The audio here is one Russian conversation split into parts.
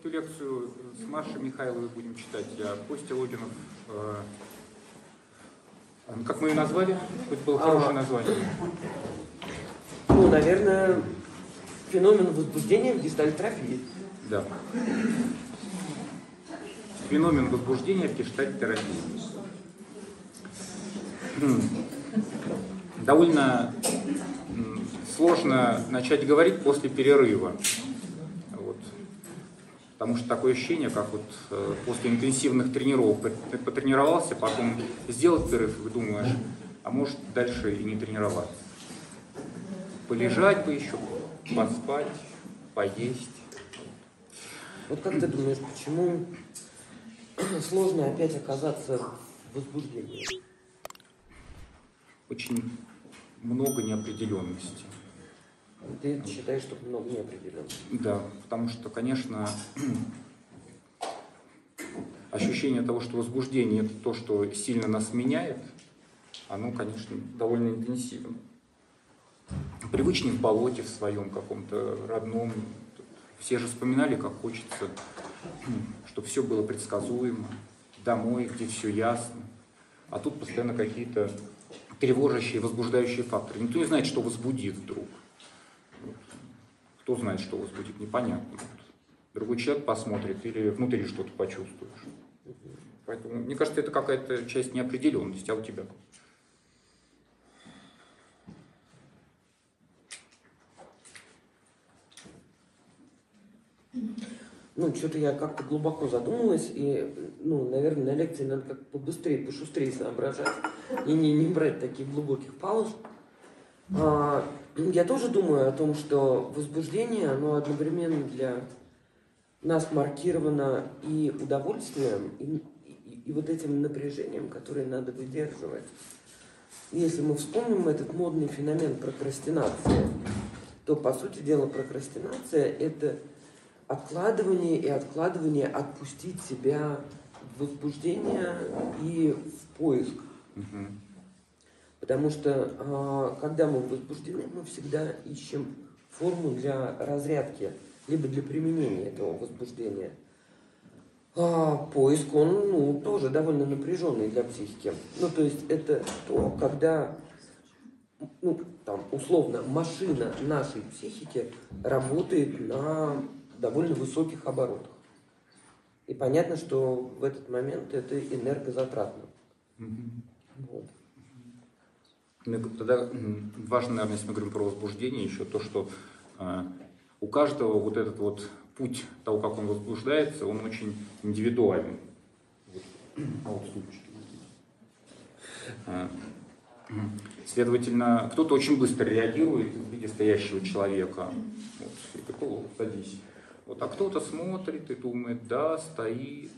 эту лекцию с Машей Михайловой будем читать, а Костя Логинов, э, как мы ее назвали? Хоть было хорошее название. Ну, наверное, феномен возбуждения в гестальтерапии. Да. Феномен возбуждения в гештальт-терапии. М. Довольно сложно начать говорить после перерыва. Потому что такое ощущение, как вот э, после интенсивных тренировок ты потренировался, потом сделал перерыв и думаешь, а может дальше и не тренироваться. Полежать бы еще, поспать, поесть. Вот как ты думаешь, почему сложно опять оказаться в возбуждении? Очень много неопределенности. Ты считаешь, что много неопределенности? Да, потому что, конечно, ощущение того, что возбуждение это то, что сильно нас меняет, оно, конечно, довольно интенсивно. Привычнее в болоте в своем каком-то родном. Все же вспоминали, как хочется, чтобы все было предсказуемо, домой, где все ясно. А тут постоянно какие-то тревожащие, возбуждающие факторы. Никто не знает, что возбудит вдруг. Кто знает, что возбудит, непонятно. Вот. Другой человек посмотрит или внутри что-то почувствуешь. Поэтому, мне кажется, это какая-то часть неопределенности, а у тебя? Ну, что-то я как-то глубоко задумалась, и, ну, наверное, на лекции надо как побыстрее, пошустрее соображать, и не, не брать таких глубоких пауз. А, я тоже думаю о том, что возбуждение, оно одновременно для нас маркировано и удовольствием, и, и, и вот этим напряжением, которое надо выдерживать. Если мы вспомним этот модный феномен прокрастинации, то, по сути дела, прокрастинация – это откладывание и откладывание отпустить себя в возбуждение и в поиск. Угу. Потому что а, когда мы возбуждены, мы всегда ищем форму для разрядки, либо для применения этого возбуждения. А поиск, он ну, тоже довольно напряженный для психики. Ну, то есть это то, когда, ну, там, условно, машина нашей психики работает на довольно высоких оборотах. И понятно, что в этот момент это энергозатратно. Вот. Тогда важно, наверное, если мы говорим про возбуждение, еще то, что э, у каждого вот этот вот путь того, как он возбуждается, он очень индивидуален. Вот. А вот. Э, следовательно, кто-то очень быстро реагирует в виде стоящего человека. Вот, и такого, садись. Вот, а кто-то смотрит и думает, да, стоит,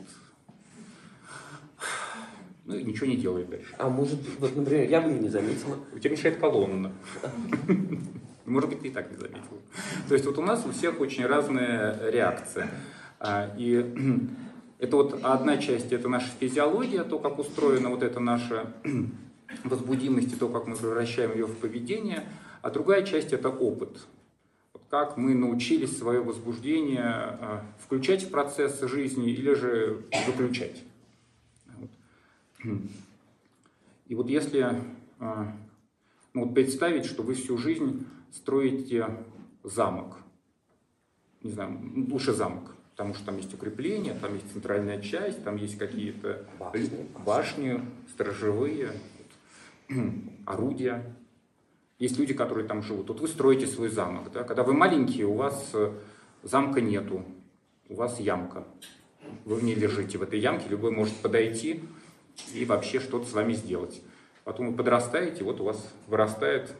ну и ничего не делает дальше. А может, вот, например, я бы не заметила. У тебя мешает колонна. Может быть, ты и так не заметил. То есть вот у нас у всех очень разная реакция. А, и это вот одна часть, это наша физиология, то, как устроена вот эта наша возбудимость и то, как мы превращаем ее в поведение. А другая часть – это опыт как мы научились свое возбуждение а, включать в процесс жизни или же выключать. И вот если а, ну, вот представить, что вы всю жизнь строите замок, не знаю, лучше замок, потому что там есть укрепления, там есть центральная часть, там есть какие-то башни, башни сторожевые, орудия. Есть люди, которые там живут. Вот вы строите свой замок. Да? Когда вы маленькие, у вас э, замка нету, у вас ямка. Вы в ней лежите, в этой ямке любой может подойти и вообще что-то с вами сделать. Потом вы подрастаете, вот у вас вырастает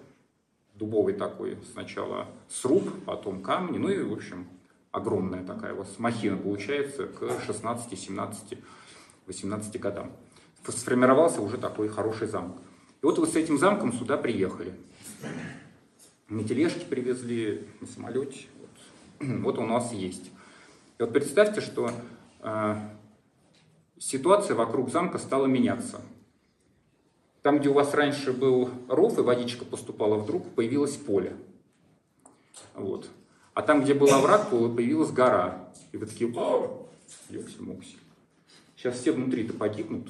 дубовый такой сначала сруб, потом камни, ну и, в общем, огромная такая у вас махина получается к 16, 17, 18 годам. Сформировался уже такой хороший замок. И вот вы с этим замком сюда приехали. На тележке привезли, на самолете. Вот, вот у нас есть. И вот представьте, что э, ситуация вокруг замка стала меняться. Там, где у вас раньше был ров и водичка поступала, вдруг появилось поле. Вот. А там, где был овраг, появилась гора. И вы такие, о, ёксель-моксель. Сейчас все внутри-то погибнут,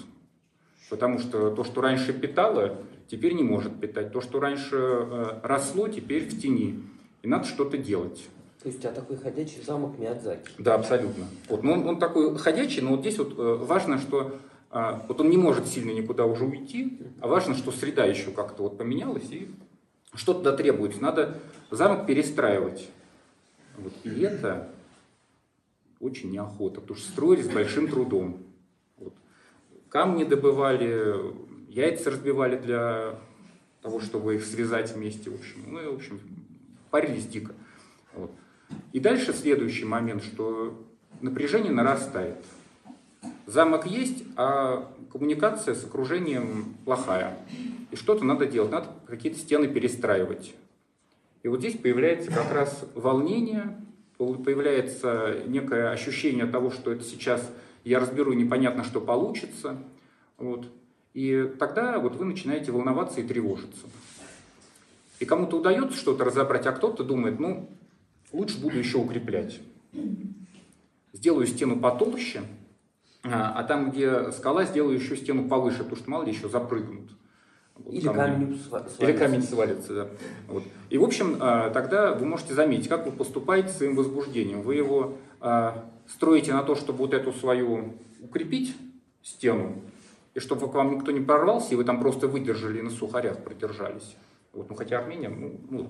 потому что то, что раньше питало, теперь не может питать. То, что раньше э, росло, теперь в тени. И надо что-то делать. То есть у тебя такой ходячий замок Миядзаки. Да, абсолютно. Вот, но он, он такой ходячий, но вот здесь вот э, важно, что э, вот он не может сильно никуда уже уйти, а важно, что среда еще как-то вот поменялась, и что туда требуется. Надо замок перестраивать. Вот, и это очень неохота, потому что строили с большим трудом. Вот. Камни добывали, яйца разбивали для того, чтобы их связать вместе. В общем, ну, в общем, парились дико. Вот. И дальше следующий момент, что напряжение нарастает. Замок есть, а коммуникация с окружением плохая. И что-то надо делать, надо какие-то стены перестраивать. И вот здесь появляется как раз волнение, появляется некое ощущение того, что это сейчас я разберу, непонятно, что получится. Вот. И тогда вот вы начинаете волноваться и тревожиться. И кому-то удается что-то разобрать, а кто-то думает, ну, лучше буду еще укреплять. Сделаю стену потолще, а, а там, где скала, сделаю еще стену повыше, потому что мало ли еще запрыгнут. Вот Или камень свалится. Или камень свалится, да. Вот. И, в общем, а, тогда вы можете заметить, как вы поступаете своим возбуждением. Вы его а, строите на то, чтобы вот эту свою укрепить стену, и чтобы к вам никто не прорвался, и вы там просто выдержали и на сухарях продержались. Вот, ну, хотя Армения, ну, ну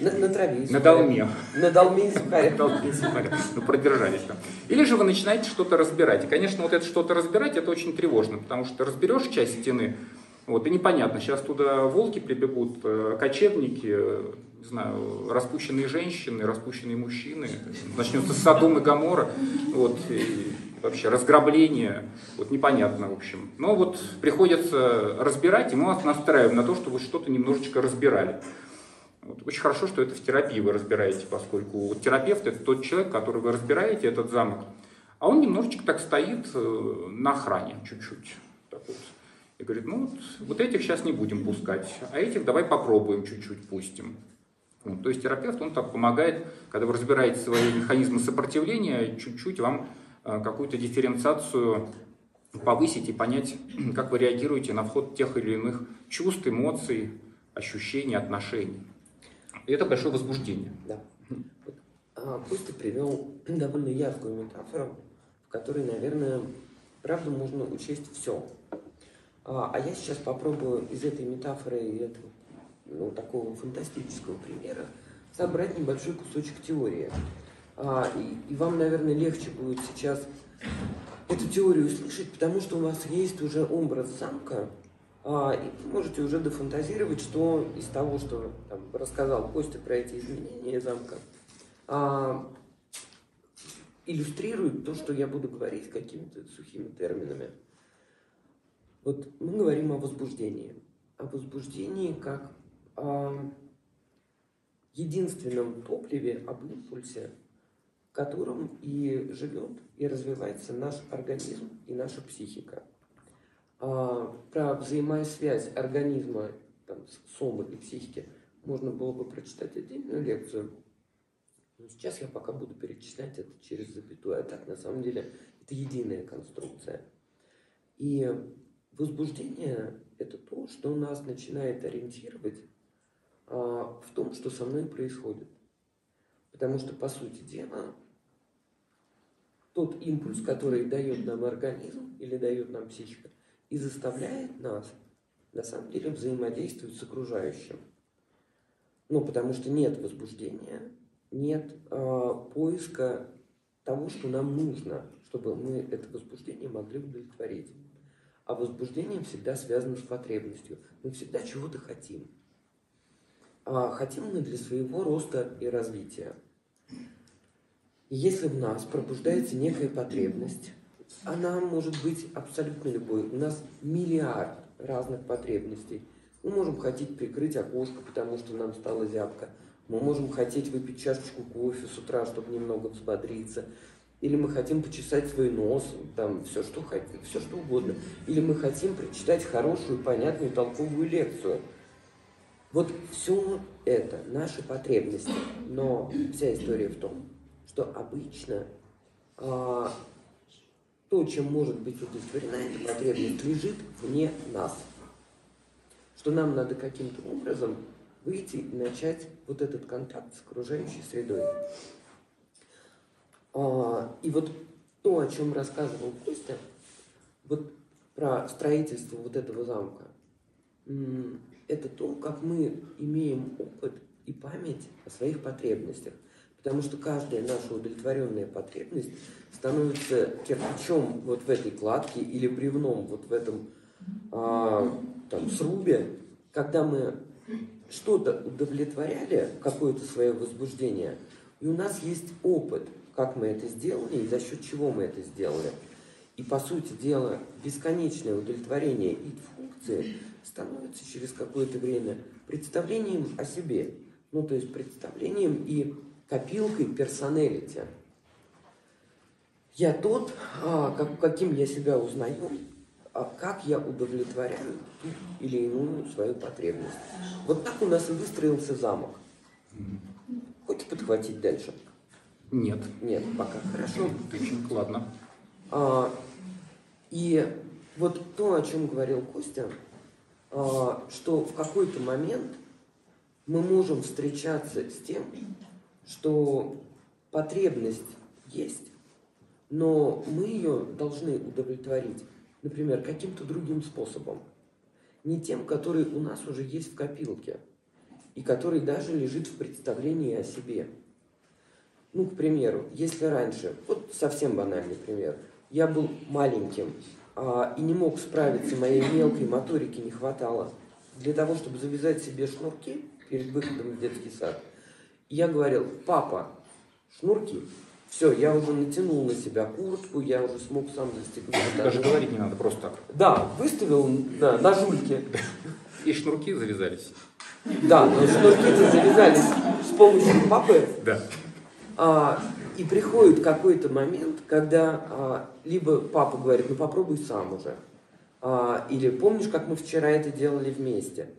на, на траве. На долме. На долме сухаря. Ну, продержались там. Или же вы начинаете что-то разбирать. И, конечно, вот это что-то разбирать, это очень тревожно, потому что разберешь часть стены, вот, и непонятно, сейчас туда волки прибегут, э, кочевники, э, не знаю, распущенные женщины, распущенные мужчины, начнется Содом и Гамора, вот, и вообще разграбление, вот непонятно, в общем. Но вот приходится разбирать, и мы вас настраиваем на то, что вы что-то немножечко разбирали. Вот. Очень хорошо, что это в терапии вы разбираете, поскольку вот терапевт это тот человек, который вы разбираете этот замок, а он немножечко так стоит э, на охране чуть-чуть. Так вот. И говорит, ну вот, вот этих сейчас не будем пускать, а этих давай попробуем чуть-чуть пустим. Вот. То есть терапевт, он так помогает, когда вы разбираете свои механизмы сопротивления, чуть-чуть вам какую-то дифференциацию повысить и понять, как вы реагируете на вход тех или иных чувств, эмоций, ощущений, отношений. И это большое возбуждение. Да. А, Костя привел довольно яркую метафору, в которой, наверное, правда можно учесть все. А, а я сейчас попробую из этой метафоры и этого ну, такого фантастического примера собрать небольшой кусочек теории. А, и, и вам, наверное, легче будет сейчас эту теорию услышать, потому что у вас есть уже образ замка, а, и можете уже дофантазировать, что из того, что там, рассказал Костя про эти изменения замка, а, иллюстрирует то, что я буду говорить какими-то сухими терминами. Вот мы говорим о возбуждении. О возбуждении как о единственном топливе, об импульсе, котором и живет, и развивается наш организм и наша психика. А, про взаимосвязь организма, там, сомы и психики можно было бы прочитать отдельную лекцию. Но сейчас я пока буду перечислять это через запятую. А так, на самом деле, это единая конструкция. И возбуждение – это то, что нас начинает ориентировать а, в том, что со мной происходит. Потому что, по сути дела, тот импульс, который дает нам организм или дает нам психика, и заставляет нас на самом деле взаимодействовать с окружающим. Ну, потому что нет возбуждения, нет э, поиска того, что нам нужно, чтобы мы это возбуждение могли удовлетворить. А возбуждение всегда связано с потребностью. Мы всегда чего-то хотим. А хотим мы для своего роста и развития. Если в нас пробуждается некая потребность, она может быть абсолютно любой. У нас миллиард разных потребностей. Мы можем хотеть прикрыть окошко, потому что нам стало зябко. Мы можем хотеть выпить чашечку кофе с утра, чтобы немного взбодриться. Или мы хотим почесать свой нос, там все что хотим, все что угодно. Или мы хотим прочитать хорошую, понятную, толковую лекцию. Вот все это наши потребности, но вся история в том, что обычно а, то, чем может быть удовлетворена эта потребность, лежит вне нас. Что нам надо каким-то образом выйти и начать вот этот контакт с окружающей средой. А, и вот то, о чем рассказывал Костя, вот про строительство вот этого замка, это то, как мы имеем опыт и память о своих потребностях. Потому что каждая наша удовлетворенная потребность становится кирпичом вот в этой кладке или бревном вот в этом а, там, срубе, когда мы что-то удовлетворяли, какое-то свое возбуждение, и у нас есть опыт, как мы это сделали и за счет чего мы это сделали. И, по сути дела, бесконечное удовлетворение и функции становится через какое-то время представлением о себе. Ну, то есть представлением и копилкой персоналити. Я тот, а, как, каким я себя узнаю, а как я удовлетворяю ту или иную свою потребность. Вот так у нас и выстроился замок. Хочешь подхватить дальше? Нет. Нет, пока. Хорошо. Очень ладно. А, и вот то, о чем говорил Костя, а, что в какой-то момент мы можем встречаться с тем, что потребность есть, но мы ее должны удовлетворить, например, каким-то другим способом. Не тем, который у нас уже есть в копилке, и который даже лежит в представлении о себе. Ну, к примеру, если раньше, вот совсем банальный пример, я был маленьким а, и не мог справиться, моей мелкой моторики не хватало для того, чтобы завязать себе шнурки перед выходом в детский сад – я говорил, папа, шнурки. Все, я уже натянул на себя куртку, я уже смог сам застегнуть. Даже говорить не надо, просто так. Да, выставил да, на жульке. И шнурки завязались. Да, но шнурки-то завязались с помощью папы. Да. А, и приходит какой-то момент, когда а, либо папа говорит, ну попробуй сам уже. А, или помнишь, как мы вчера это делали вместе.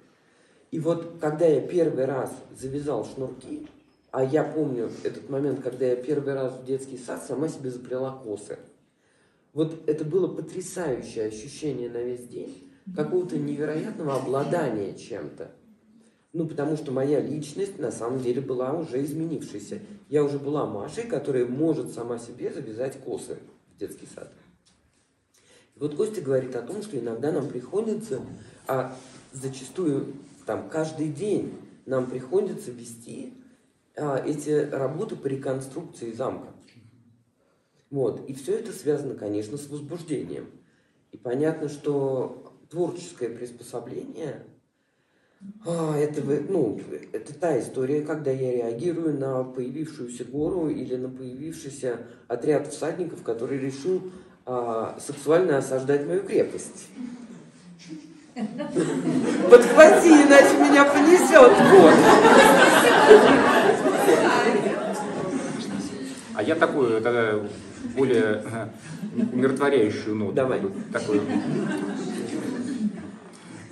И вот когда я первый раз завязал шнурки, а я помню этот момент, когда я первый раз в детский сад сама себе заплела косы. Вот это было потрясающее ощущение на весь день, какого-то невероятного обладания чем-то. Ну, потому что моя личность на самом деле была уже изменившейся. Я уже была Машей, которая может сама себе завязать косы в детский сад. И вот Костя говорит о том, что иногда нам приходится, а зачастую там каждый день нам приходится вести эти работы по реконструкции замка. Вот. И все это связано, конечно, с возбуждением. И понятно, что творческое приспособление а, это, ну, это та история, когда я реагирую на появившуюся гору или на появившийся отряд всадников, который решил а, сексуально осаждать мою крепость. Подхвати, иначе меня понесет. Вот. А я такую тогда более э, умиротворяющую ноту. Давай. Такую.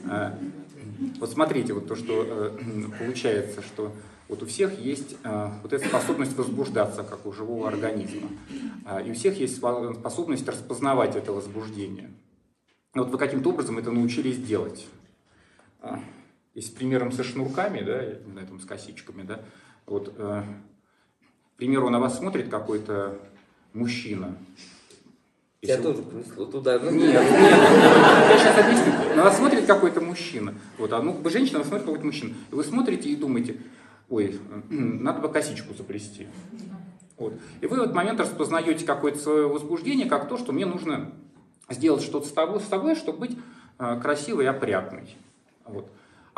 Э, вот смотрите, вот то, что э, получается, что вот у всех есть вот эта способность возбуждаться, как у живого организма. И у всех есть способность распознавать это возбуждение. Вот вы каким-то образом это научились делать. Если примером со шнурками, да, на этом с косичками, да, вот примеру, на вас смотрит какой-то мужчина. Я Если... тоже принесло туда. Нет, нет, я сейчас объясню. На вас смотрит какой-то мужчина. Вот, а ну, бы женщина, смотрит какой-то мужчина. И вы смотрите и думаете, ой, надо бы косичку заплести. Вот. И вы в этот момент распознаете какое-то свое возбуждение, как то, что мне нужно сделать что-то с тобой, с тобой чтобы быть э, красивой и опрятной. Вот.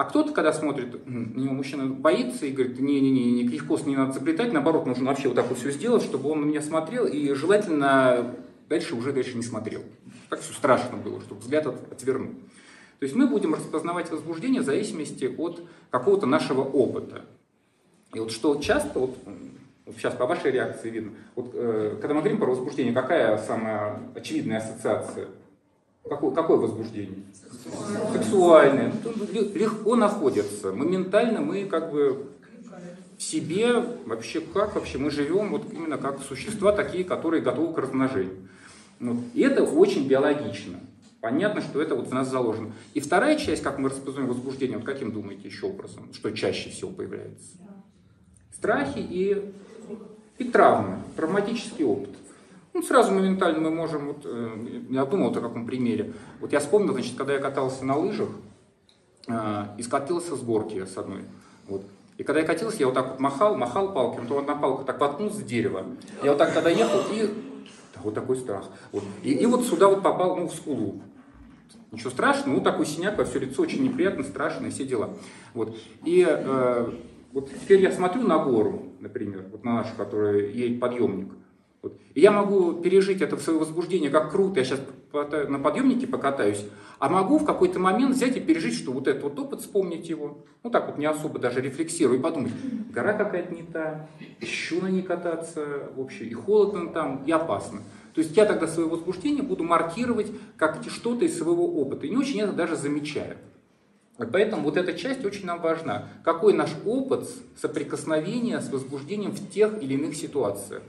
А кто-то, когда смотрит на него мужчина, боится и говорит, не-не-не, никаких кос не надо заплетать, наоборот, нужно вообще вот так вот все сделать, чтобы он на меня смотрел, и желательно дальше уже дальше не смотрел. Так все страшно было, чтобы взгляд от, отвернул. То есть мы будем распознавать возбуждение в зависимости от какого-то нашего опыта. И вот что часто, вот, вот сейчас по вашей реакции видно, вот, э, когда мы говорим про возбуждение, какая самая очевидная ассоциация? Какое, какое возбуждение? Сексуальное. Легко находится. Моментально мы как бы в себе вообще как вообще мы живем вот именно как существа такие, которые готовы к размножению. Вот. И это очень биологично. Понятно, что это вот в нас заложено. И вторая часть, как мы распознаем возбуждение, вот каким думаете еще образом, что чаще всего появляется? Страхи и, и травмы, травматический опыт. Ну, сразу моментально мы можем, вот, э, я думал о каком примере. Вот я вспомнил, значит, когда я катался на лыжах, э, и скатился с горки с одной. Вот. И когда я катился, я вот так вот махал, махал палкой, то одна палка так воткнулась в дерево. Я вот так тогда ехал, и вот такой страх. Вот. И, и вот сюда вот попал, ну, в скулу. Ничего страшного, ну такой синяк во все лицо, очень неприятно, страшно, все дела. Вот. И э, вот теперь я смотрю на гору, например, вот на нашу, которая едет подъемник. Вот. И я могу пережить это в свое возбуждение, как круто, я сейчас на подъемнике покатаюсь, а могу в какой-то момент взять и пережить, что вот этот вот опыт, вспомнить его, ну так вот не особо даже рефлексирую, и подумать, гора какая-то не та, еще на ней кататься вообще, и холодно там, и опасно. То есть я тогда свое возбуждение буду маркировать как что-то из своего опыта, и не очень это даже замечаю. Поэтому вот эта часть очень нам важна. Какой наш опыт соприкосновения с возбуждением в тех или иных ситуациях.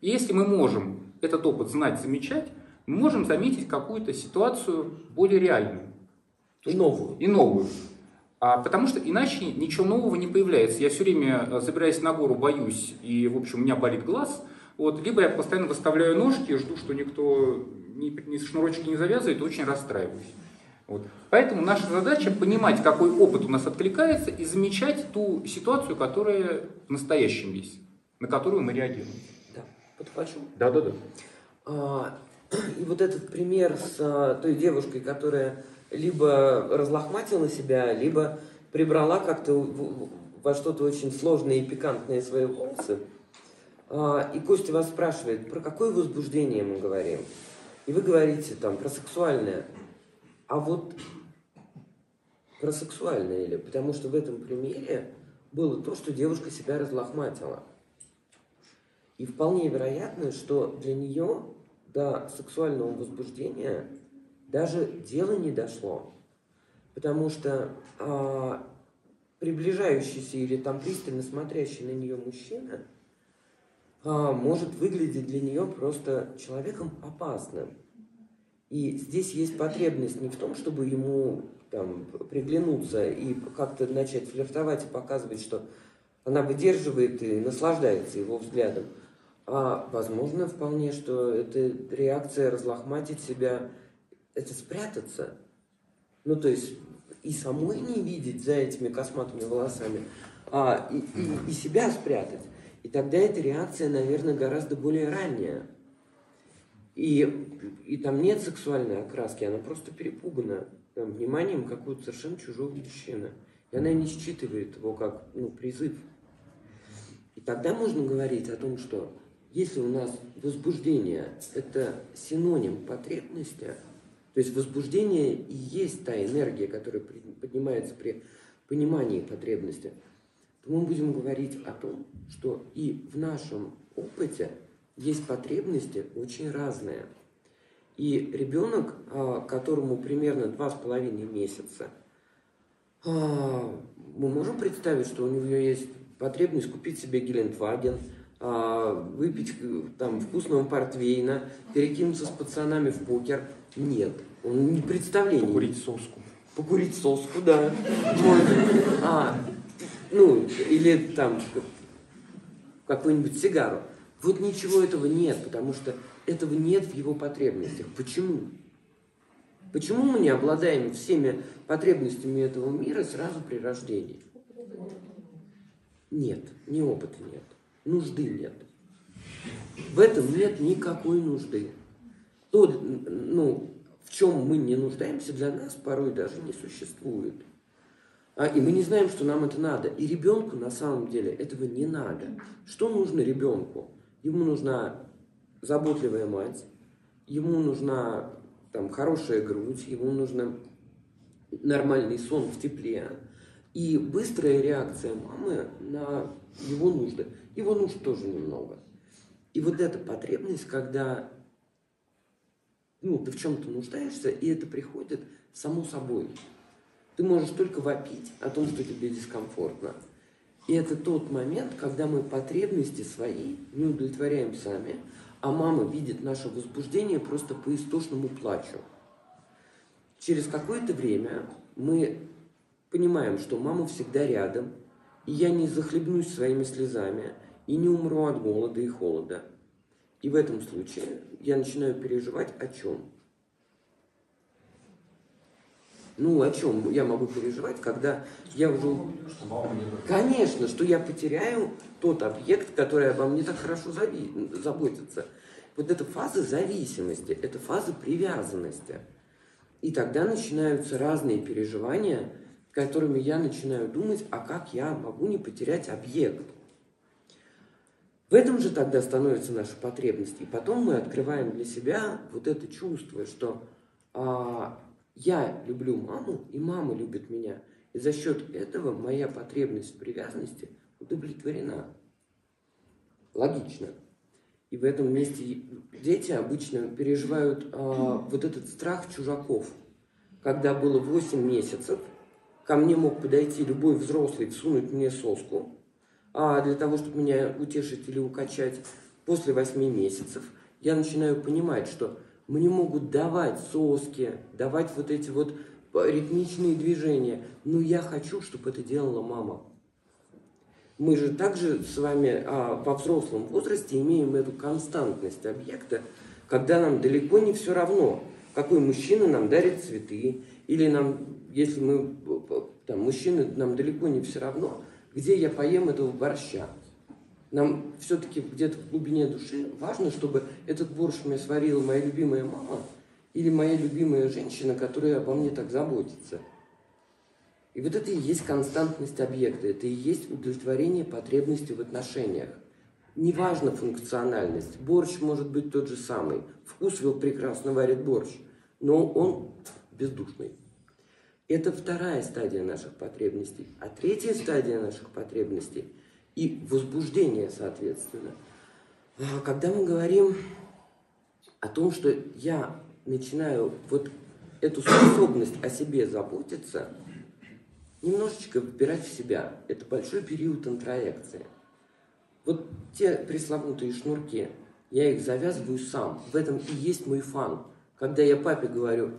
И если мы можем этот опыт знать, замечать, мы можем заметить какую-то ситуацию более реальную. И новую. И новую. А, потому что иначе ничего нового не появляется. Я все время, э, забираясь на гору, боюсь, и, в общем, у меня болит глаз – вот, либо я постоянно выставляю ножки, жду, что никто ни, ни шнурочки не завязывает, и очень расстраиваюсь. Вот. Поэтому наша задача понимать, какой опыт у нас откликается, и замечать ту ситуацию, которая в настоящем есть, на которую мы реагируем. Подхвачу. Да, да, да. И вот этот пример с а, той девушкой, которая либо разлохматила себя, либо прибрала как-то во что-то очень сложное и пикантное свои волосы, а, и Костя вас спрашивает, про какое возбуждение мы говорим. И вы говорите там про сексуальное. А вот про сексуальное или? Потому что в этом примере было то, что девушка себя разлохматила. И вполне вероятно, что для нее до сексуального возбуждения даже дело не дошло. Потому что а, приближающийся или там пристально смотрящий на нее мужчина – а, может выглядеть для нее просто человеком опасным. И здесь есть потребность не в том, чтобы ему там, приглянуться и как-то начать флиртовать и показывать, что она выдерживает и наслаждается его взглядом, а возможно вполне, что это реакция разлохматить себя, это спрятаться. Ну, то есть и самой не видеть за этими косматыми волосами, а и, и, и себя спрятать. И тогда эта реакция, наверное, гораздо более ранняя. И, и там нет сексуальной окраски, она просто перепугана там, вниманием какого-то совершенно чужого мужчины. И она не считывает его как ну, призыв. И тогда можно говорить о том, что если у нас возбуждение – это синоним потребности, то есть возбуждение и есть та энергия, которая поднимается при понимании потребности – то мы будем говорить о том, что и в нашем опыте есть потребности очень разные. И ребенок, а, которому примерно два с половиной месяца, а, мы можем представить, что у него есть потребность купить себе Гелендваген, выпить там вкусного портвейна, перекинуться с пацанами в покер. Нет, он не представление. Покурить соску. Покурить соску, да. А, ну, или там какую-нибудь сигару. Вот ничего этого нет, потому что этого нет в его потребностях. Почему? Почему мы не обладаем всеми потребностями этого мира сразу при рождении? Нет, ни опыта нет, нужды нет. В этом нет никакой нужды. То, ну, в чем мы не нуждаемся, для нас порой даже не существует. А, и мы не знаем, что нам это надо. И ребенку на самом деле этого не надо. Что нужно ребенку? Ему нужна заботливая мать, ему нужна там, хорошая грудь, ему нужна нормальный сон в тепле. И быстрая реакция мамы на его нужды. Его нужд тоже немного. И вот эта потребность, когда ну, ты в чем-то нуждаешься, и это приходит само собой. Ты можешь только вопить о том, что тебе дискомфортно. И это тот момент, когда мы потребности свои не удовлетворяем сами, а мама видит наше возбуждение просто по истошному плачу. Через какое-то время мы понимаем, что мама всегда рядом, и я не захлебнусь своими слезами, и не умру от голода и холода. И в этом случае я начинаю переживать о чем? Ну, о чем я могу переживать, когда я уже... Конечно, что я потеряю тот объект, который обо мне так хорошо зави... заботится. Вот эта фаза зависимости, это фаза привязанности. И тогда начинаются разные переживания, которыми я начинаю думать, а как я могу не потерять объект. В этом же тогда становится наша потребность. И потом мы открываем для себя вот это чувство, что а, я люблю маму, и мама любит меня. И за счет этого моя потребность в привязанности удовлетворена. Логично. И в этом месте дети обычно переживают а, вот этот страх чужаков. Когда было 8 месяцев, ко мне мог подойти любой взрослый, всунуть мне соску, а для того, чтобы меня утешить или укачать после 8 месяцев, я начинаю понимать, что мне могут давать соски, давать вот эти вот ритмичные движения, но я хочу, чтобы это делала мама. Мы же также с вами а, во взрослом возрасте имеем эту константность объекта, когда нам далеко не все равно, какой мужчина нам дарит цветы, или нам, если мы, там, мужчины, нам далеко не все равно, где я поем этого борща. Нам все-таки где-то в глубине души важно, чтобы этот борщ мне сварила моя любимая мама или моя любимая женщина, которая обо мне так заботится. И вот это и есть константность объекта, это и есть удовлетворение потребности в отношениях. Неважно функциональность, борщ может быть тот же самый, вкусвилл прекрасно варит борщ, но он бездушный. Это вторая стадия наших потребностей. А третья стадия наших потребностей – и возбуждение, соответственно. А, когда мы говорим о том, что я начинаю вот эту способность о себе заботиться, немножечко выбирать в себя. Это большой период интроекции. Вот те пресловутые шнурки, я их завязываю сам. В этом и есть мой фан. Когда я папе говорю,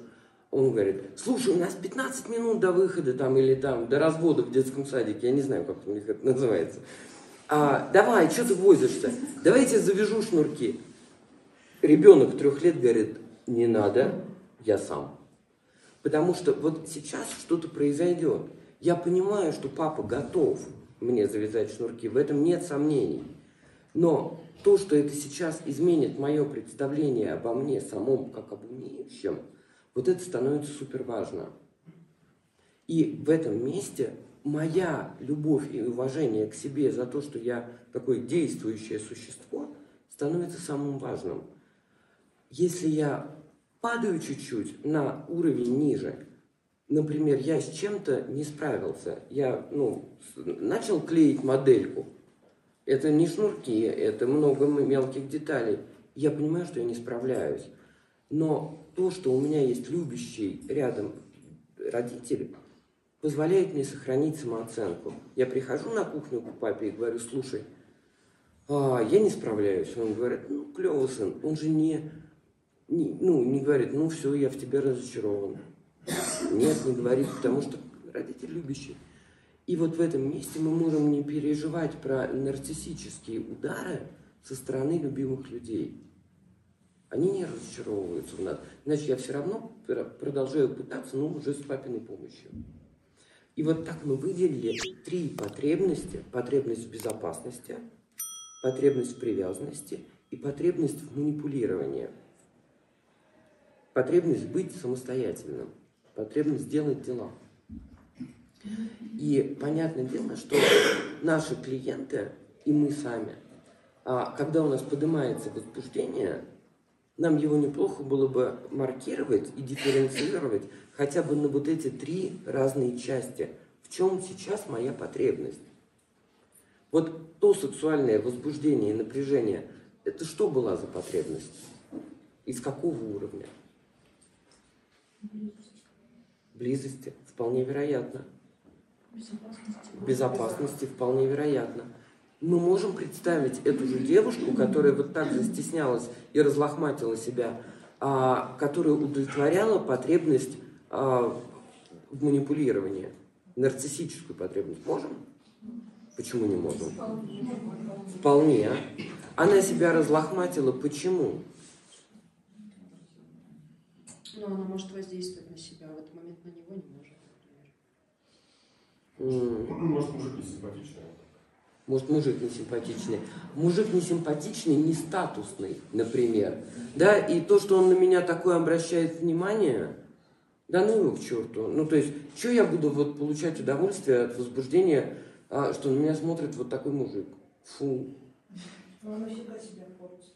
он говорит, слушай, у нас 15 минут до выхода там или там до развода в детском садике, я не знаю, как у них это называется а, давай, что ты возишься? Давай я тебе завяжу шнурки. Ребенок трех лет говорит, не надо, я сам. Потому что вот сейчас что-то произойдет. Я понимаю, что папа готов мне завязать шнурки, в этом нет сомнений. Но то, что это сейчас изменит мое представление обо мне самом, как об умеющем, вот это становится супер важно. И в этом месте моя любовь и уважение к себе за то, что я такое действующее существо, становится самым важным. Если я падаю чуть-чуть на уровень ниже, например, я с чем-то не справился, я ну, начал клеить модельку, это не шнурки, это много мелких деталей, я понимаю, что я не справляюсь. Но то, что у меня есть любящий рядом родитель, позволяет мне сохранить самооценку. Я прихожу на кухню к папе и говорю, слушай, а, я не справляюсь. Он говорит, ну, клево, сын, он же не, не, ну, не говорит, ну, все, я в тебе разочарован. Нет, не говорит, потому что родитель любящий. И вот в этом месте мы можем не переживать про нарциссические удары со стороны любимых людей. Они не разочаровываются в нас. Значит, я все равно продолжаю пытаться, но уже с папиной помощью. И вот так мы выделили три потребности. Потребность в безопасности, потребность в привязанности и потребность в манипулировании. Потребность быть самостоятельным, потребность делать дела. И понятное дело, что наши клиенты и мы сами, а когда у нас поднимается возбуждение, нам его неплохо было бы маркировать и дифференцировать хотя бы на вот эти три разные части. В чем сейчас моя потребность? Вот то сексуальное возбуждение и напряжение, это что была за потребность? Из какого уровня? Близости, вполне вероятно. Безопасности. Безопасности, вполне вероятно. Мы можем представить эту же девушку, которая вот так же стеснялась и разлохматила себя, а, которая удовлетворяла потребность а, в манипулировании, нарциссическую потребность. Можем? Почему не можем? Вполне. Она себя разлохматила. Почему? Но она может воздействовать на себя, в этот момент на него не может, например. Ну, может, мужик не симпатичный. Может, мужик не симпатичный. Мужик не симпатичный, не статусный, например. Да, и то, что он на меня такое обращает внимание, да ну его к черту. Ну, то есть, что я буду вот получать удовольствие от возбуждения, а, что на меня смотрит вот такой мужик? Фу. Но она всегда себя портит.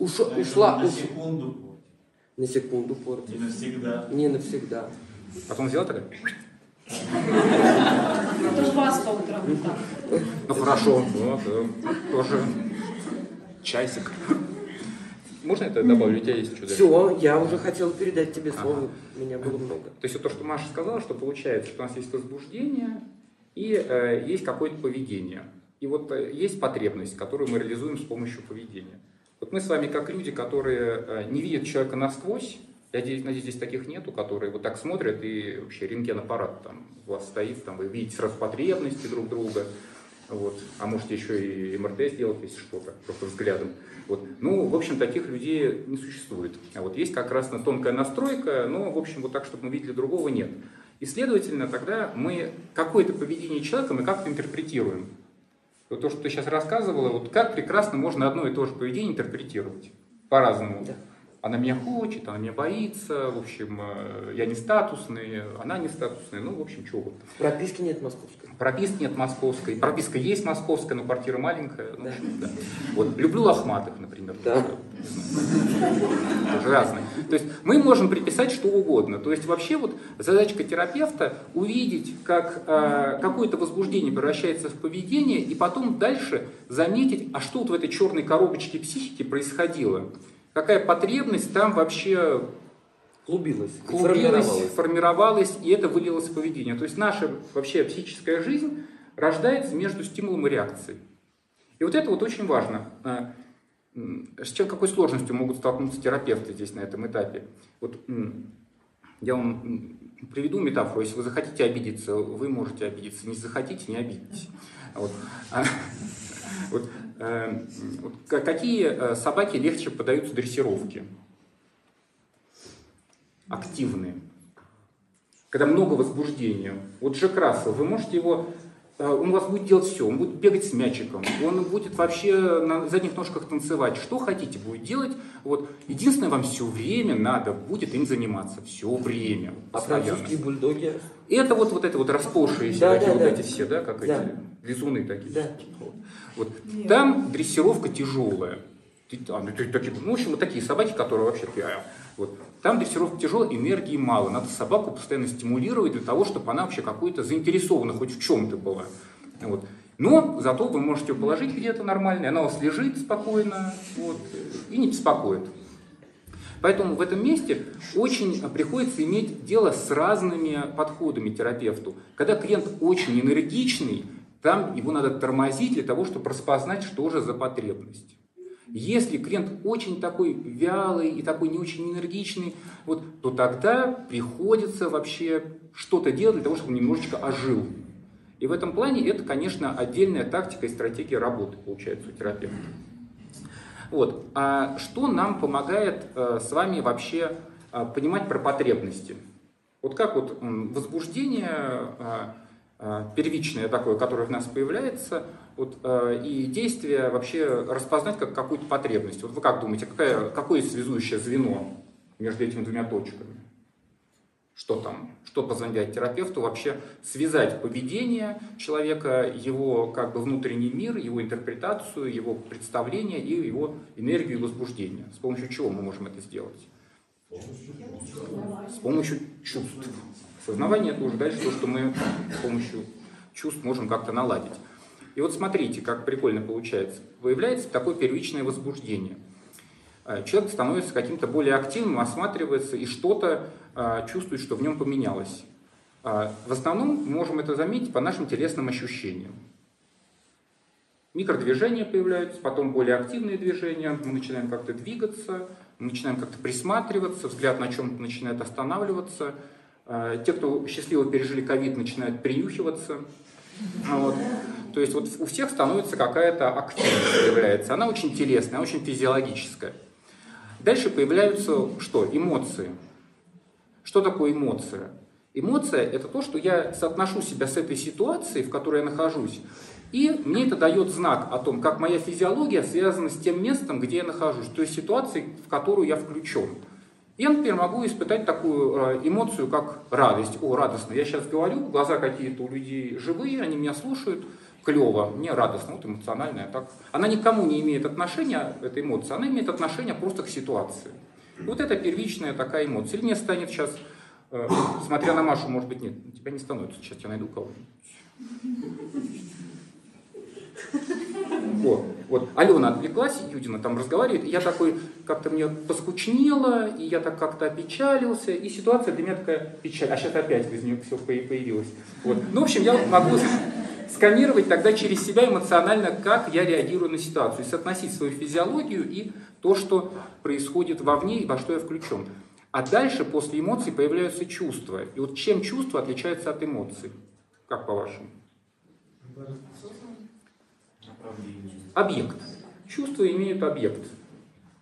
Уш- ушла, на уш- секунду. на секунду портит. Не навсегда. Не навсегда. Потом взял тогда? Это у вас по утрам так. Ну хорошо, вот, э, тоже часик. Можно это добавить? У тебя есть что Все, я уже хотел передать тебе слово. Меня было много. То есть вот то, что Маша сказала, что получается, что у нас есть возбуждение и э, есть какое-то поведение. И вот э, есть потребность, которую мы реализуем с помощью поведения. Вот мы с вами как люди, которые э, не видят человека насквозь, я надеюсь, надеюсь, здесь таких нету, которые вот так смотрят и вообще рентген-аппарат там у вас стоит, там вы видите сразу потребности друг друга, вот. а можете еще и МРТ сделать, если что-то, просто взглядом. Вот. Ну, в общем, таких людей не существует. А вот есть как раз на тонкая настройка, но, в общем, вот так, чтобы мы видели другого, нет. И, следовательно, тогда мы какое-то поведение человека мы как-то интерпретируем. Вот то, что ты сейчас рассказывала, вот как прекрасно можно одно и то же поведение интерпретировать по-разному. Да. Она меня хочет, она меня боится, в общем, э, я не статусный, она не статусная, ну, в общем, чего угодно. Прописки нет московской. Прописки нет московской, прописка есть московская, но квартира маленькая. ну, Да. да. Вот, люблю лохматых, например. Да. Тоже разные. То есть мы можем приписать что угодно. То есть вообще вот задачка терапевта увидеть, как э, какое-то возбуждение превращается в поведение, и потом дальше заметить, а что вот в этой черной коробочке психики происходило. Какая потребность там вообще Клубилась. клубилась, формировалась. формировалась, и это вылилось в поведение. То есть наша вообще психическая жизнь рождается между стимулом и реакцией. И вот это вот очень важно. А, С чем, какой сложностью могут столкнуться терапевты здесь на этом этапе? Вот я вам приведу метафору. Если вы захотите обидеться, вы можете обидеться. Не захотите, не обидитесь. Вот. А, вот, какие э, собаки легче поддаются дрессировке? активные, когда много возбуждения. Вот Джек Рассел, вы можете его, э, он у вас будет делать все, он будет бегать с мячиком, он будет вообще на задних ножках танцевать, что хотите будет делать. Вот. Единственное, вам все время надо будет им заниматься, все время, А постоянно. французские бульдоги? И это вот, вот это вот расползшиеся Да, да, вот да. эти все, да, как Да. эти лизуны такие. Да. Вот. Вот. Там дрессировка тяжелая. А, ну, такие, ну, в общем, вот такие собаки, которые вообще... а, Вот. Там дрессировка тяжелая, энергии мало. Надо собаку постоянно стимулировать для того, чтобы она вообще какой-то заинтересована хоть в чем-то была. Вот. Но зато вы можете ее положить где-то нормально, и она у вас лежит спокойно вот, и не беспокоит. Поэтому в этом месте очень приходится иметь дело с разными подходами терапевту. Когда клиент очень энергичный, там его надо тормозить для того, чтобы распознать, что же за потребность. Если клиент очень такой вялый и такой не очень энергичный, вот, то тогда приходится вообще что-то делать для того, чтобы он немножечко ожил. И в этом плане это, конечно, отдельная тактика и стратегия работы, получается, у терапевта. Вот. А что нам помогает э, с вами вообще э, понимать про потребности? Вот как вот возбуждение э, э, первичное такое, которое в нас появляется, вот, э, и действие вообще распознать как какую-то потребность. Вот вы как думаете, какая, какое связующее звено между этими двумя точками? Что там? Что позволяет терапевту вообще связать поведение человека, его как бы внутренний мир, его интерпретацию, его представление и его энергию и возбуждение? С помощью чего мы можем это сделать? С помощью чувств. Сознавание это уже дальше то, что мы с помощью чувств можем как-то наладить. И вот смотрите, как прикольно получается. Выявляется такое первичное возбуждение. э, человек становится каким-то более активным, осматривается и что-то э, чувствует, что в нем поменялось. Э, в основном мы можем это заметить по нашим телесным ощущениям. Микродвижения появляются, потом более активные движения, мы начинаем как-то двигаться, мы начинаем как-то присматриваться, взгляд на чем-то начинает останавливаться. Э, те, кто счастливо пережили ковид, начинают принюхиваться. Вот. То есть вот у всех становится какая-то активность появляется. Она очень телесная, очень физиологическая. Дальше появляются что? Эмоции. Что такое эмоция? Эмоция – это то, что я соотношу себя с этой ситуацией, в которой я нахожусь, и мне это дает знак о том, как моя физиология связана с тем местом, где я нахожусь, то есть ситуацией, в которую я включен. Я, например, могу испытать такую э, эмоцию, как радость. О, радостно. Я сейчас говорю, глаза какие-то у людей живые, они меня слушают, клево, мне радостно, вот эмоциональная. Так. Она никому не имеет отношения, эта эмоция, она имеет отношение просто к ситуации. Вот это первичная такая эмоция. Или мне станет сейчас, э, смотря на Машу, может быть, нет, тебя не становится, сейчас я найду кого-нибудь. Вот, вот. Алена отвлеклась, Юдина там разговаривает, и я такой, как-то мне поскучнело, и я так как-то опечалился, и ситуация для меня такая печаль. А сейчас опять из нее все появилось. Вот. Ну, в общем, я могу сканировать тогда через себя эмоционально, как я реагирую на ситуацию, и соотносить свою физиологию и то, что происходит вовне, и во что я включен. А дальше, после эмоций, появляются чувства. И вот чем чувства отличаются от эмоций? Как по-вашему? Объект. Чувства имеют объект.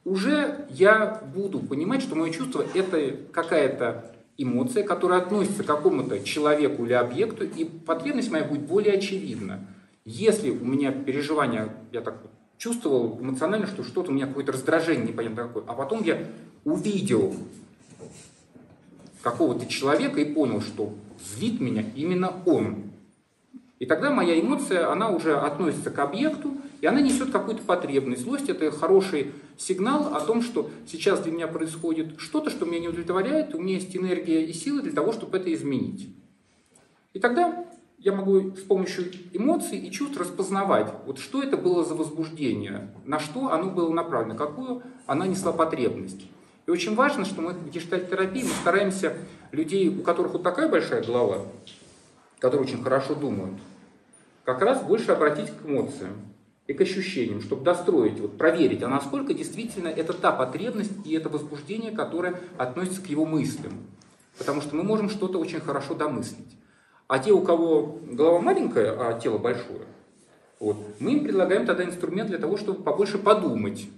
Уже я буду понимать, что мое чувство это какая-то эмоция, которая относится к какому-то человеку или объекту, и потребность моя будет более очевидна. Если у меня переживание, я так чувствовал эмоционально, что что-то у меня какое-то раздражение непонятно какое, а потом я увидел какого-то человека и понял, что злит меня именно он. И тогда моя эмоция, она уже относится к объекту, и она несет какую-то потребность. Злость – это хороший сигнал о том, что сейчас для меня происходит что-то, что меня не удовлетворяет, у меня есть энергия и силы для того, чтобы это изменить. И тогда я могу с помощью эмоций и чувств распознавать, вот что это было за возбуждение, на что оно было направлено, какую она несла потребность. И очень важно, что мы в гештальт-терапии мы стараемся людей, у которых вот такая большая голова, которые очень хорошо думают, как раз больше обратить к эмоциям и к ощущениям, чтобы достроить, вот, проверить, а насколько действительно это та потребность и это возбуждение, которое относится к его мыслям. Потому что мы можем что-то очень хорошо домыслить. А те, у кого голова маленькая, а тело большое, вот, мы им предлагаем тогда инструмент для того, чтобы побольше подумать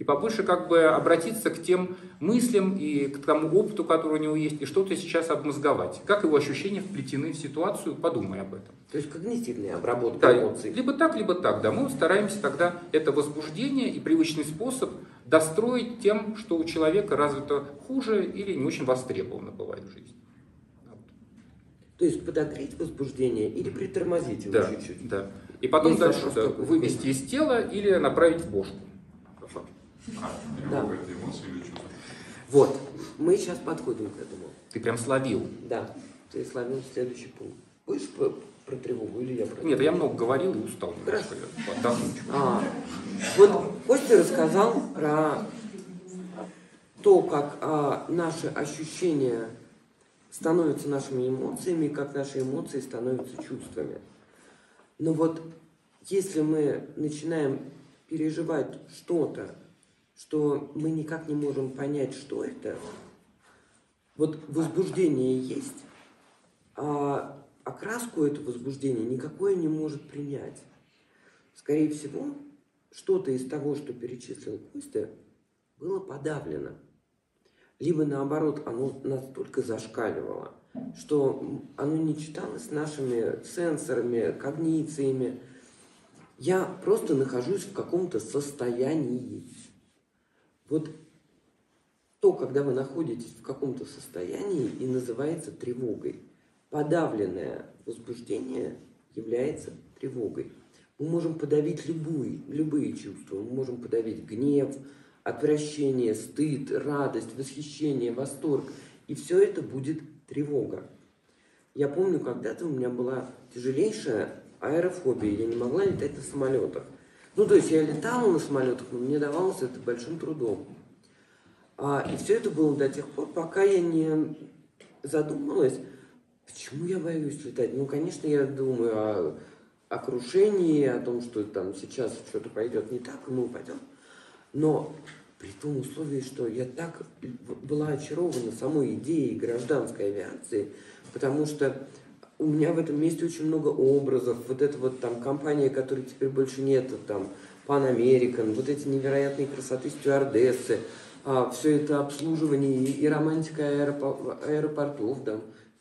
и побольше как бы обратиться к тем мыслям и к тому опыту, который у него есть, и что-то сейчас обмозговать. Как его ощущения вплетены в ситуацию, подумай об этом. То есть когнитивная обработка Да, эмоций. либо так, либо так, да. Мы стараемся тогда это возбуждение и привычный способ достроить тем, что у человека развито хуже или не очень востребовано бывает в жизни. То есть подогреть возбуждение или притормозить его Да, чуть-чуть. да. И потом Есть дальше да, вывести из тела или направить в бошку. А, тревога это эмоции или чувства? Вот, мы сейчас подходим к этому. Ты прям словил. Да, ты словил следующий пункт. Будешь про, про тревогу или я про Нет, я тревогу? много говорил и устал чуть. А, вот Костя рассказал про то, как а, наши ощущения становятся нашими эмоциями, и как наши эмоции становятся чувствами. Но вот если мы начинаем переживать что-то, что мы никак не можем понять, что это, вот возбуждение есть, а окраску этого возбуждения никакое не может принять. Скорее всего, что-то из того, что перечислил Костя, было подавлено. Либо наоборот, оно настолько зашкаливало, что оно не читалось нашими сенсорами, когнициями. Я просто нахожусь в каком-то состоянии. Вот то, когда вы находитесь в каком-то состоянии и называется тревогой. Подавленное возбуждение является тревогой. Мы можем подавить любые, любые чувства. Мы можем подавить гнев, отвращение, стыд, радость, восхищение, восторг. И все это будет тревога. Я помню, когда-то у меня была тяжелейшая аэрофобия. Я не могла летать на самолетах. Ну, то есть я летала на самолетах, но мне давалось это большим трудом. А, и все это было до тех пор, пока я не задумалась, почему я боюсь летать. Ну, конечно, я думаю о, о крушении, о том, что там сейчас что-то пойдет не так, и мы упадем. Но при том условии, что я так была очарована самой идеей гражданской авиации, потому что у меня в этом месте очень много образов. Вот эта вот там компания, которой теперь больше нет, там Pan American, вот эти невероятные красоты стюардессы, а, все это обслуживание и, и романтика аэропо- аэропортов, да.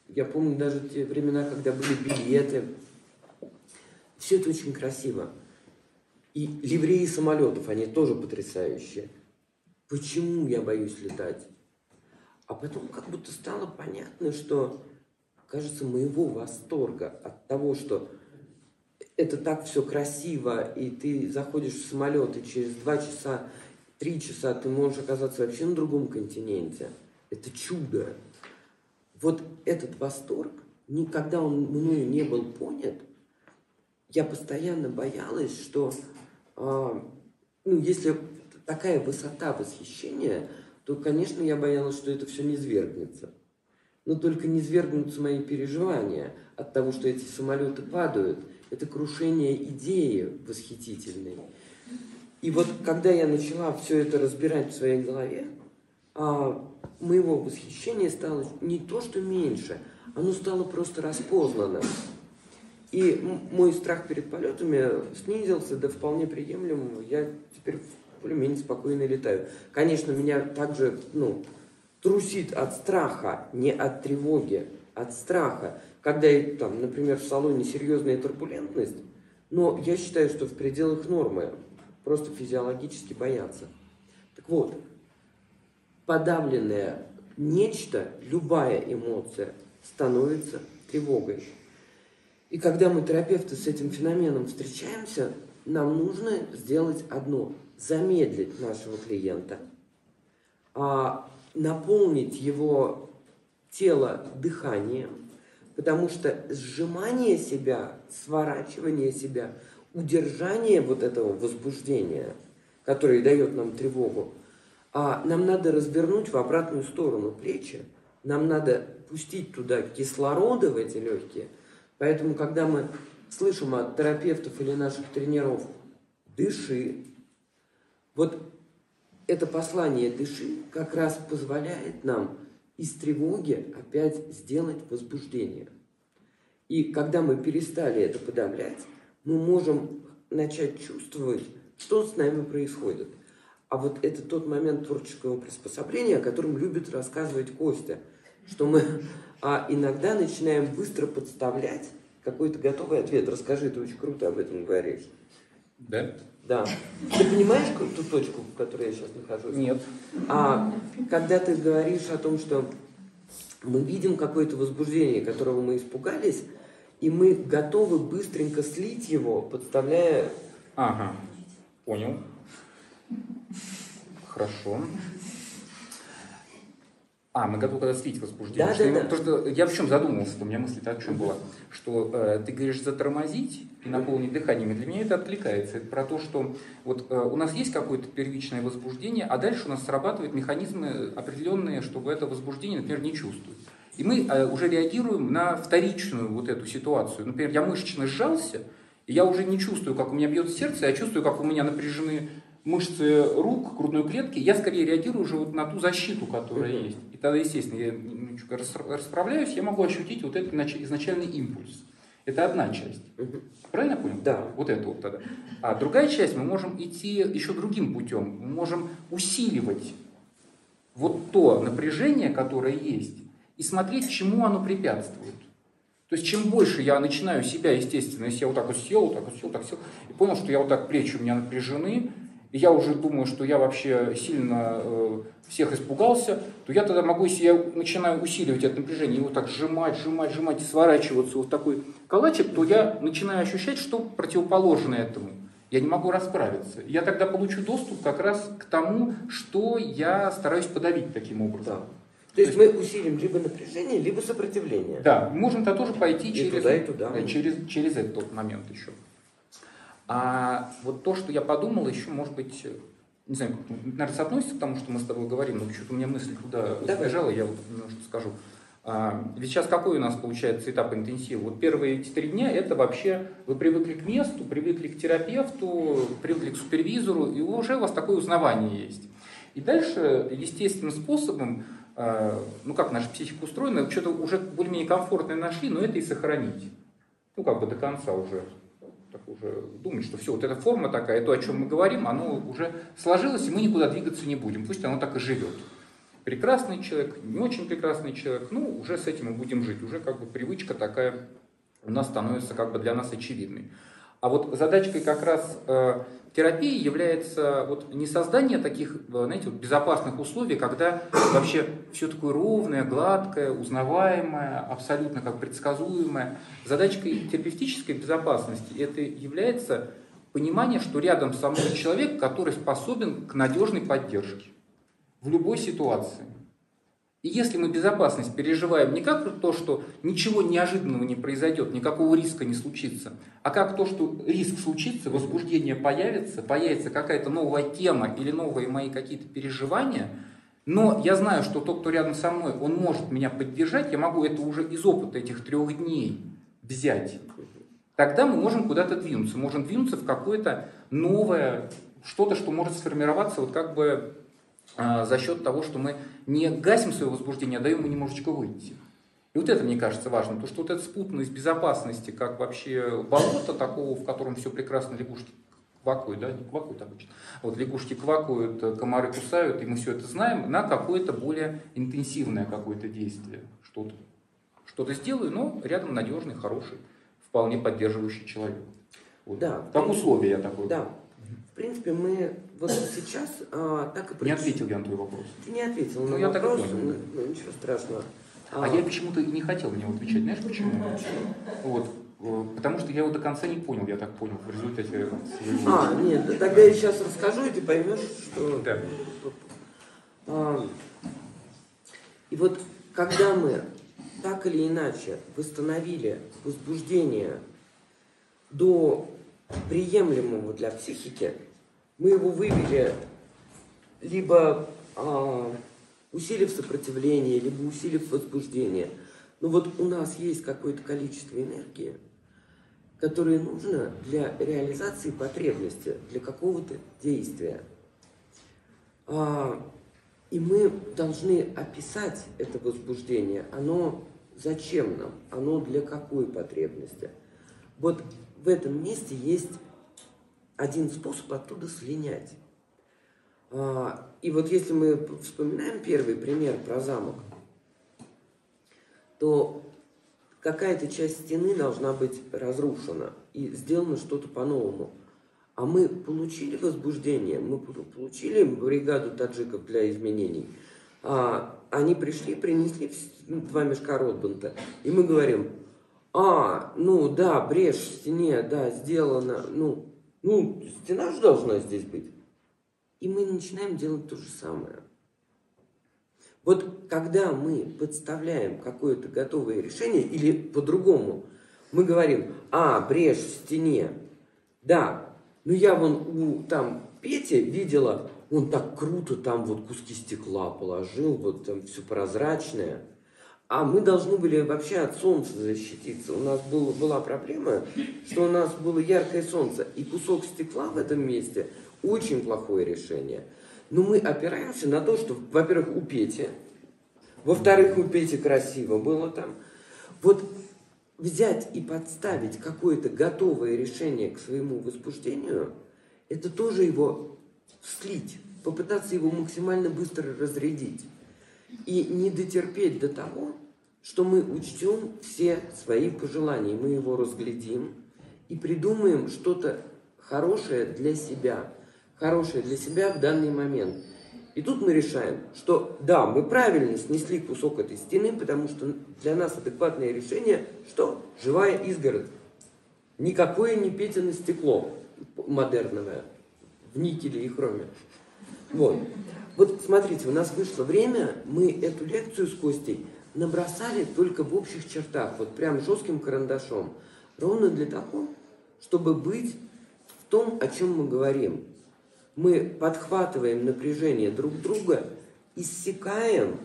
Я помню даже те времена, когда были билеты. Все это очень красиво. И ливреи самолетов, они тоже потрясающие. Почему я боюсь летать? А потом как будто стало понятно, что, кажется, моего восторга от того, что это так все красиво, и ты заходишь в самолет, и через два часа, три часа ты можешь оказаться вообще на другом континенте. Это чудо. Вот этот восторг, никогда он мною не был понят, я постоянно боялась, что а, ну, если такая высота восхищения, то, конечно, я боялась, что это все не свергнется. Но только не свергнутся мои переживания от того, что эти самолеты падают. Это крушение идеи восхитительной. И вот когда я начала все это разбирать в своей голове, а, моего восхищения стало не то, что меньше, оно стало просто распознано. И мой страх перед полетами снизился до вполне приемлемого. Я теперь более-менее спокойно летаю. Конечно, меня также, ну, трусит от страха, не от тревоги, от страха. Когда, там, например, в салоне серьезная турбулентность, но я считаю, что в пределах нормы, просто физиологически бояться. Так вот, подавленное нечто, любая эмоция, становится тревогой. И когда мы, терапевты, с этим феноменом встречаемся, нам нужно сделать одно – замедлить нашего клиента, а наполнить его тело дыханием, потому что сжимание себя, сворачивание себя, удержание вот этого возбуждения, которое дает нам тревогу, а нам надо развернуть в обратную сторону плечи, нам надо пустить туда кислорода в эти легкие. Поэтому, когда мы слышим от терапевтов или наших тренеров «дыши», вот это послание «дыши» как раз позволяет нам из тревоги опять сделать возбуждение. И когда мы перестали это подавлять, мы можем начать чувствовать, что с нами происходит. А вот это тот момент творческого приспособления, о котором любит рассказывать Костя, что мы а, иногда начинаем быстро подставлять какой-то готовый ответ. Расскажи, ты очень круто об этом говоришь. Да? Да. Ты понимаешь ту точку, в которой я сейчас нахожусь? Нет. А когда ты говоришь о том, что мы видим какое-то возбуждение, которого мы испугались, и мы готовы быстренько слить его, подставляя... Ага, понял. Хорошо. А, мы готовы когда слить возбуждение. Да, Что да, я- да. Потому что я в чем задумался, у меня мысль о чем была, что э, ты говоришь затормозить и наполнить дыханием, и для меня это откликается. Это про то, что вот э, у нас есть какое-то первичное возбуждение, а дальше у нас срабатывают механизмы определенные, чтобы это возбуждение, например, не чувствовать. И мы э, уже реагируем на вторичную вот эту ситуацию. Например, я мышечно сжался, и я уже не чувствую, как у меня бьет сердце, я чувствую, как у меня напряжены мышцы рук, грудной клетки, я скорее реагирую уже вот на ту защиту, которая Мгм. есть. И тогда, естественно, я расправляюсь, я могу ощутить вот этот нач- изначальный импульс. Это одна часть. Мгм. Правильно я понял? Да. Вот это вот тогда. А другая часть, мы можем идти еще другим путем. Мы можем усиливать вот то напряжение, которое есть, и смотреть, чему оно препятствует. То есть, чем больше я начинаю себя, естественно, если я вот так вот сел, вот так вот сел, так сел, и понял, что я вот так плечи у меня напряжены, и я уже думаю, что я вообще сильно э, всех испугался, то я тогда могу, если я начинаю усиливать это напряжение, вот так сжимать, сжимать, сжимать, и сворачиваться вот такой калачик, то я начинаю ощущать, что противоположно этому. Я не могу расправиться. Я тогда получу доступ как раз к тому, что я стараюсь подавить таким образом. Да. То есть мы усилим либо напряжение, либо сопротивление. Да, мы можем -то тоже пойти И через, туда, и туда. да, через, через этот тот момент еще. А вот то, что я подумал, еще, может быть, не знаю, как, наверное, соотносится к тому, что мы с тобой говорим, но что-то у меня мысль туда Давай. сбежала, я вот немножко скажу. А, ведь сейчас какой у нас получается этап интенсива? Вот первые эти три дня это вообще вы привыкли к месту, привыкли к терапевту, привыкли к супервизору, и уже у вас такое узнавание есть. И дальше естественным способом, а, ну как наша психика устроена, что-то уже более-менее комфортное нашли, но это и сохранить. Ну как бы до конца уже так уже думать, что все, вот эта форма такая, то, о чем мы говорим, оно уже сложилось, и мы никуда двигаться не будем. Пусть оно так и живет. Прекрасный человек, не очень прекрасный человек, ну, уже с этим мы будем жить. Уже как бы привычка такая у нас становится как бы для нас очевидной. А вот задачкой как раз э, терапии является вот не создание таких, э, знаете, вот безопасных условий, когда вообще все такое ровное, гладкое, узнаваемое, абсолютно как предсказуемое. Задачкой терапевтической безопасности это является понимание, что рядом со мной человек, который способен к надежной поддержке в любой ситуации. И если мы безопасность переживаем не как то, что ничего неожиданного не произойдет, никакого риска не случится, а как то, что риск случится, возбуждение появится, появится какая-то новая тема или новые мои какие-то переживания, но я знаю, что тот, кто рядом со мной, он может меня поддержать, я могу это уже из опыта этих трех дней взять. Тогда мы можем куда-то двинуться, можем двинуться в какое-то новое, что-то, что может сформироваться вот как бы а, за счет того, что мы не гасим свое возбуждение, а даем ему немножечко выйти. И вот это, мне кажется, важно, то, что вот эта спутанность безопасности, как вообще болото такого, в котором все прекрасно, лягушки квакают, да, не квакают обычно, вот лягушки квакают, комары кусают, и мы все это знаем, на какое-то более интенсивное какое-то действие, что-то. Что-то сделаю, но рядом надежный, хороший, вполне поддерживающий человек. Вот. Да. Как условие я такой. Да. В принципе, мы вот сейчас а, так и Не ответил я на твой вопрос. Ты не ответил Ну, на я так вопрос, понял, ну, ну, ничего страшного. А я почему-то и не хотел на него отвечать. Знаешь почему? Вот. э, Потому что я его до конца не понял, я так понял, в результате своего... А, нет, да тогда я сейчас расскажу, и ты поймешь, что... Да. А, И вот когда мы так или иначе восстановили возбуждение до приемлемого для психики, мы его вывели либо а, усилив сопротивление, либо усилив возбуждение. Но вот у нас есть какое-то количество энергии, которое нужно для реализации потребности, для какого-то действия. А, и мы должны описать это возбуждение. Оно зачем нам? Оно для какой потребности? Вот в этом месте есть один способ оттуда слинять. А, И вот если мы вспоминаем первый пример про замок, то какая-то часть стены должна быть разрушена и сделано что-то по-новому. А мы получили возбуждение, мы пол- получили бригаду таджиков для изменений. А, они пришли, принесли вс- два мешка Ротбанта, и мы говорим, а, ну да, брешь в стене, да, сделано, ну, ну, стена же должна здесь быть. И мы начинаем делать то же самое. Вот когда мы подставляем какое-то готовое решение, или по-другому, мы говорим, а, брешь в стене, да, ну я вон у там Пети видела, он так круто там вот куски стекла положил, вот там все прозрачное. А мы должны были вообще от солнца защититься. У нас был, была проблема, что у нас было яркое солнце, и кусок стекла в этом месте очень плохое решение. Но мы опираемся на то, что, во-первых, у Пети, во-вторых, у Пети красиво было там. Вот взять и подставить какое-то готовое решение к своему возбуждению, это тоже его слить, попытаться его максимально быстро разрядить. И не дотерпеть до того, что мы учтем все свои пожелания, мы его разглядим и придумаем что-то хорошее для себя, хорошее для себя в данный момент. И тут мы решаем, что да, мы правильно снесли кусок этой стены, потому что для нас адекватное решение, что живая изгородь. Никакое не Петино стекло модерновое в никеле и хроме. Вот. Вот смотрите, у нас вышло время, мы эту лекцию с Костей набросали только в общих чертах, вот прям жестким карандашом. Ровно для того, чтобы быть в том, о чем мы говорим. мы подхватываем напряжение друг друга, иссякаем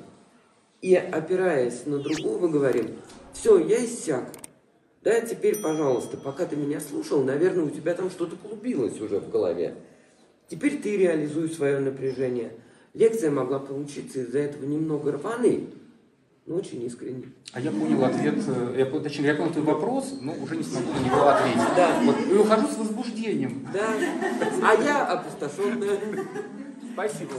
и, опираясь на другого, говорим, все, я иссяк. Да, теперь, пожалуйста, пока ты меня слушал, наверное, у тебя там что-то клубилось уже в голове. Теперь ты реализуй свое напряжение. Лекция могла получиться из-за этого немного рваной, но очень искренней. А я понял ответ, э, я, точнее, я понял твой вопрос, но уже не смогу на него ответить. Да. Вот, и ухожу с возбуждением. Да. А я опустошенная. Спасибо.